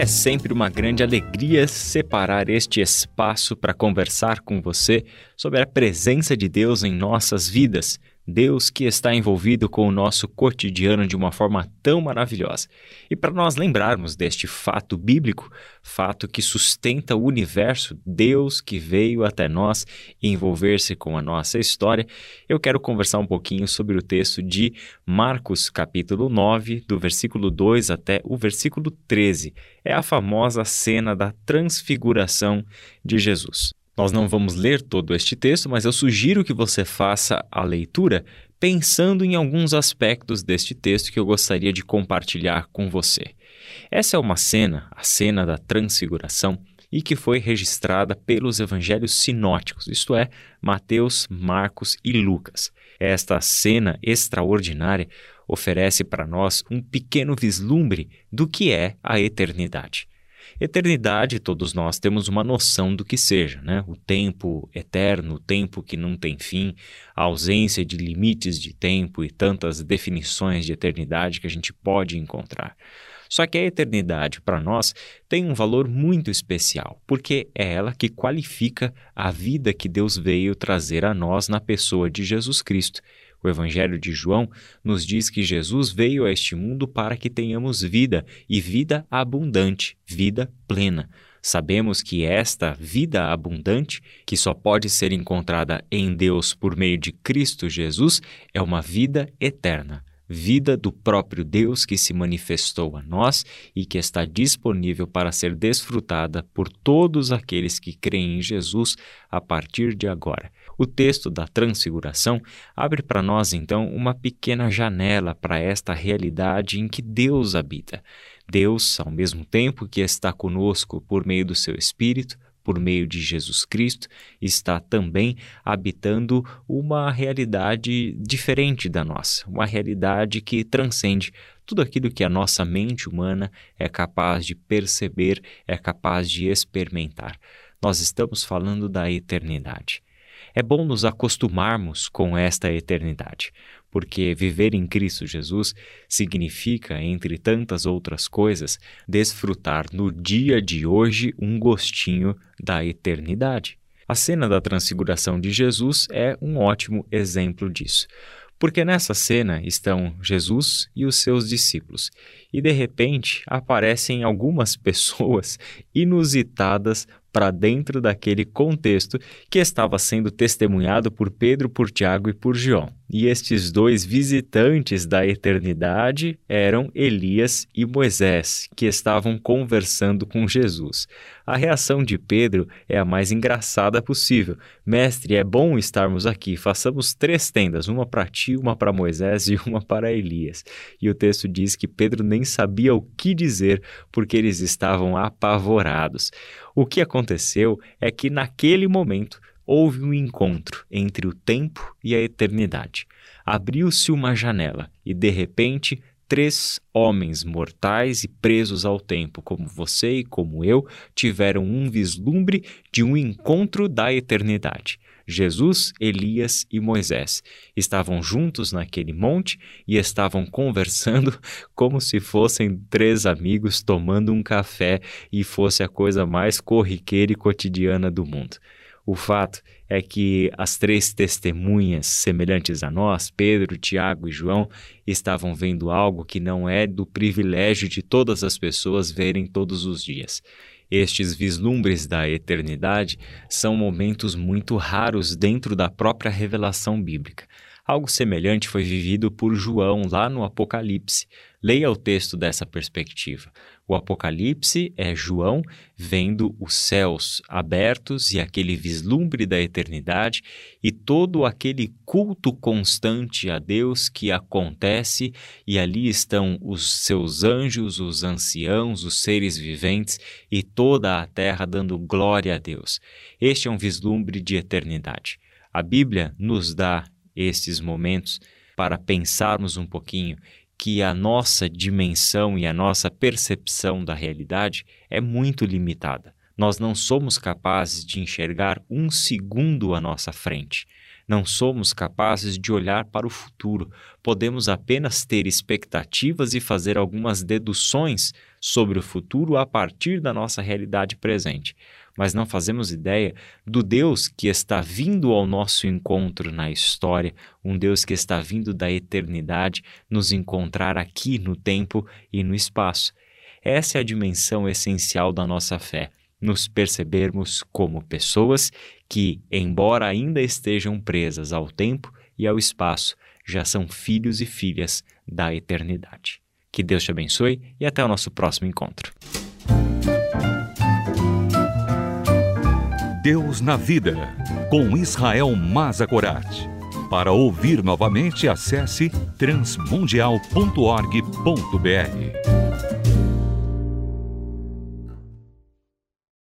É sempre uma grande alegria separar este espaço para conversar com você sobre a presença de Deus em nossas vidas Deus que está envolvido com o nosso cotidiano de uma forma tão maravilhosa. E para nós lembrarmos deste fato bíblico, fato que sustenta o universo, Deus que veio até nós envolver-se com a nossa história, eu quero conversar um pouquinho sobre o texto de Marcos, capítulo 9, do versículo 2 até o versículo 13. É a famosa cena da transfiguração de Jesus. Nós não vamos ler todo este texto, mas eu sugiro que você faça a leitura pensando em alguns aspectos deste texto que eu gostaria de compartilhar com você. Essa é uma cena, a cena da transfiguração, e que foi registrada pelos evangelhos sinóticos, isto é, Mateus, Marcos e Lucas. Esta cena extraordinária oferece para nós um pequeno vislumbre do que é a eternidade. Eternidade, todos nós temos uma noção do que seja, né? O tempo eterno, o tempo que não tem fim, a ausência de limites de tempo e tantas definições de eternidade que a gente pode encontrar. Só que a eternidade, para nós, tem um valor muito especial, porque é ela que qualifica a vida que Deus veio trazer a nós na pessoa de Jesus Cristo. O Evangelho de João nos diz que Jesus veio a este mundo para que tenhamos vida e vida abundante, vida plena. Sabemos que esta vida abundante, que só pode ser encontrada em Deus por meio de Cristo Jesus, é uma vida eterna vida do próprio Deus que se manifestou a nós e que está disponível para ser desfrutada por todos aqueles que creem em Jesus a partir de agora. O texto da Transfiguração abre para nós então uma pequena janela para esta realidade em que Deus habita. Deus, ao mesmo tempo que está conosco por meio do seu Espírito, por meio de Jesus Cristo, está também habitando uma realidade diferente da nossa, uma realidade que transcende tudo aquilo que a nossa mente humana é capaz de perceber, é capaz de experimentar. Nós estamos falando da eternidade. É bom nos acostumarmos com esta eternidade, porque viver em Cristo Jesus significa, entre tantas outras coisas, desfrutar no dia de hoje um gostinho da eternidade. A cena da transfiguração de Jesus é um ótimo exemplo disso. Porque nessa cena estão Jesus e os seus discípulos, e de repente aparecem algumas pessoas inusitadas para dentro daquele contexto que estava sendo testemunhado por Pedro, por Tiago e por João. E estes dois visitantes da eternidade eram Elias e Moisés, que estavam conversando com Jesus. A reação de Pedro é a mais engraçada possível. Mestre, é bom estarmos aqui. Façamos três tendas, uma para ti, uma para Moisés e uma para Elias. E o texto diz que Pedro nem sabia o que dizer porque eles estavam apavorados. O que aconteceu é que naquele momento houve um encontro entre o tempo e a eternidade. Abriu-se uma janela e, de repente, três homens mortais e presos ao tempo, como você e como eu, tiveram um vislumbre de um encontro da eternidade. Jesus, Elias e Moisés estavam juntos naquele monte e estavam conversando como se fossem três amigos tomando um café e fosse a coisa mais corriqueira e cotidiana do mundo. O fato é que as três testemunhas semelhantes a nós, Pedro, Tiago e João, estavam vendo algo que não é do privilégio de todas as pessoas verem todos os dias. Estes vislumbres da eternidade são momentos muito raros dentro da própria revelação bíblica. Algo semelhante foi vivido por João lá no Apocalipse. Leia o texto dessa perspectiva. O Apocalipse é João vendo os céus abertos e aquele vislumbre da eternidade e todo aquele culto constante a Deus que acontece, e ali estão os seus anjos, os anciãos, os seres viventes e toda a terra dando glória a Deus. Este é um vislumbre de eternidade. A Bíblia nos dá estes momentos para pensarmos um pouquinho que a nossa dimensão e a nossa percepção da realidade é muito limitada. Nós não somos capazes de enxergar um segundo à nossa frente. Não somos capazes de olhar para o futuro. Podemos apenas ter expectativas e fazer algumas deduções sobre o futuro a partir da nossa realidade presente mas não fazemos ideia do Deus que está vindo ao nosso encontro na história, um Deus que está vindo da eternidade nos encontrar aqui no tempo e no espaço. Essa é a dimensão essencial da nossa fé, nos percebermos como pessoas que, embora ainda estejam presas ao tempo e ao espaço, já são filhos e filhas da eternidade. Que Deus te abençoe e até o nosso próximo encontro. Deus na Vida, com Israel Mazakorat. Para ouvir novamente, acesse transmundial.org.br.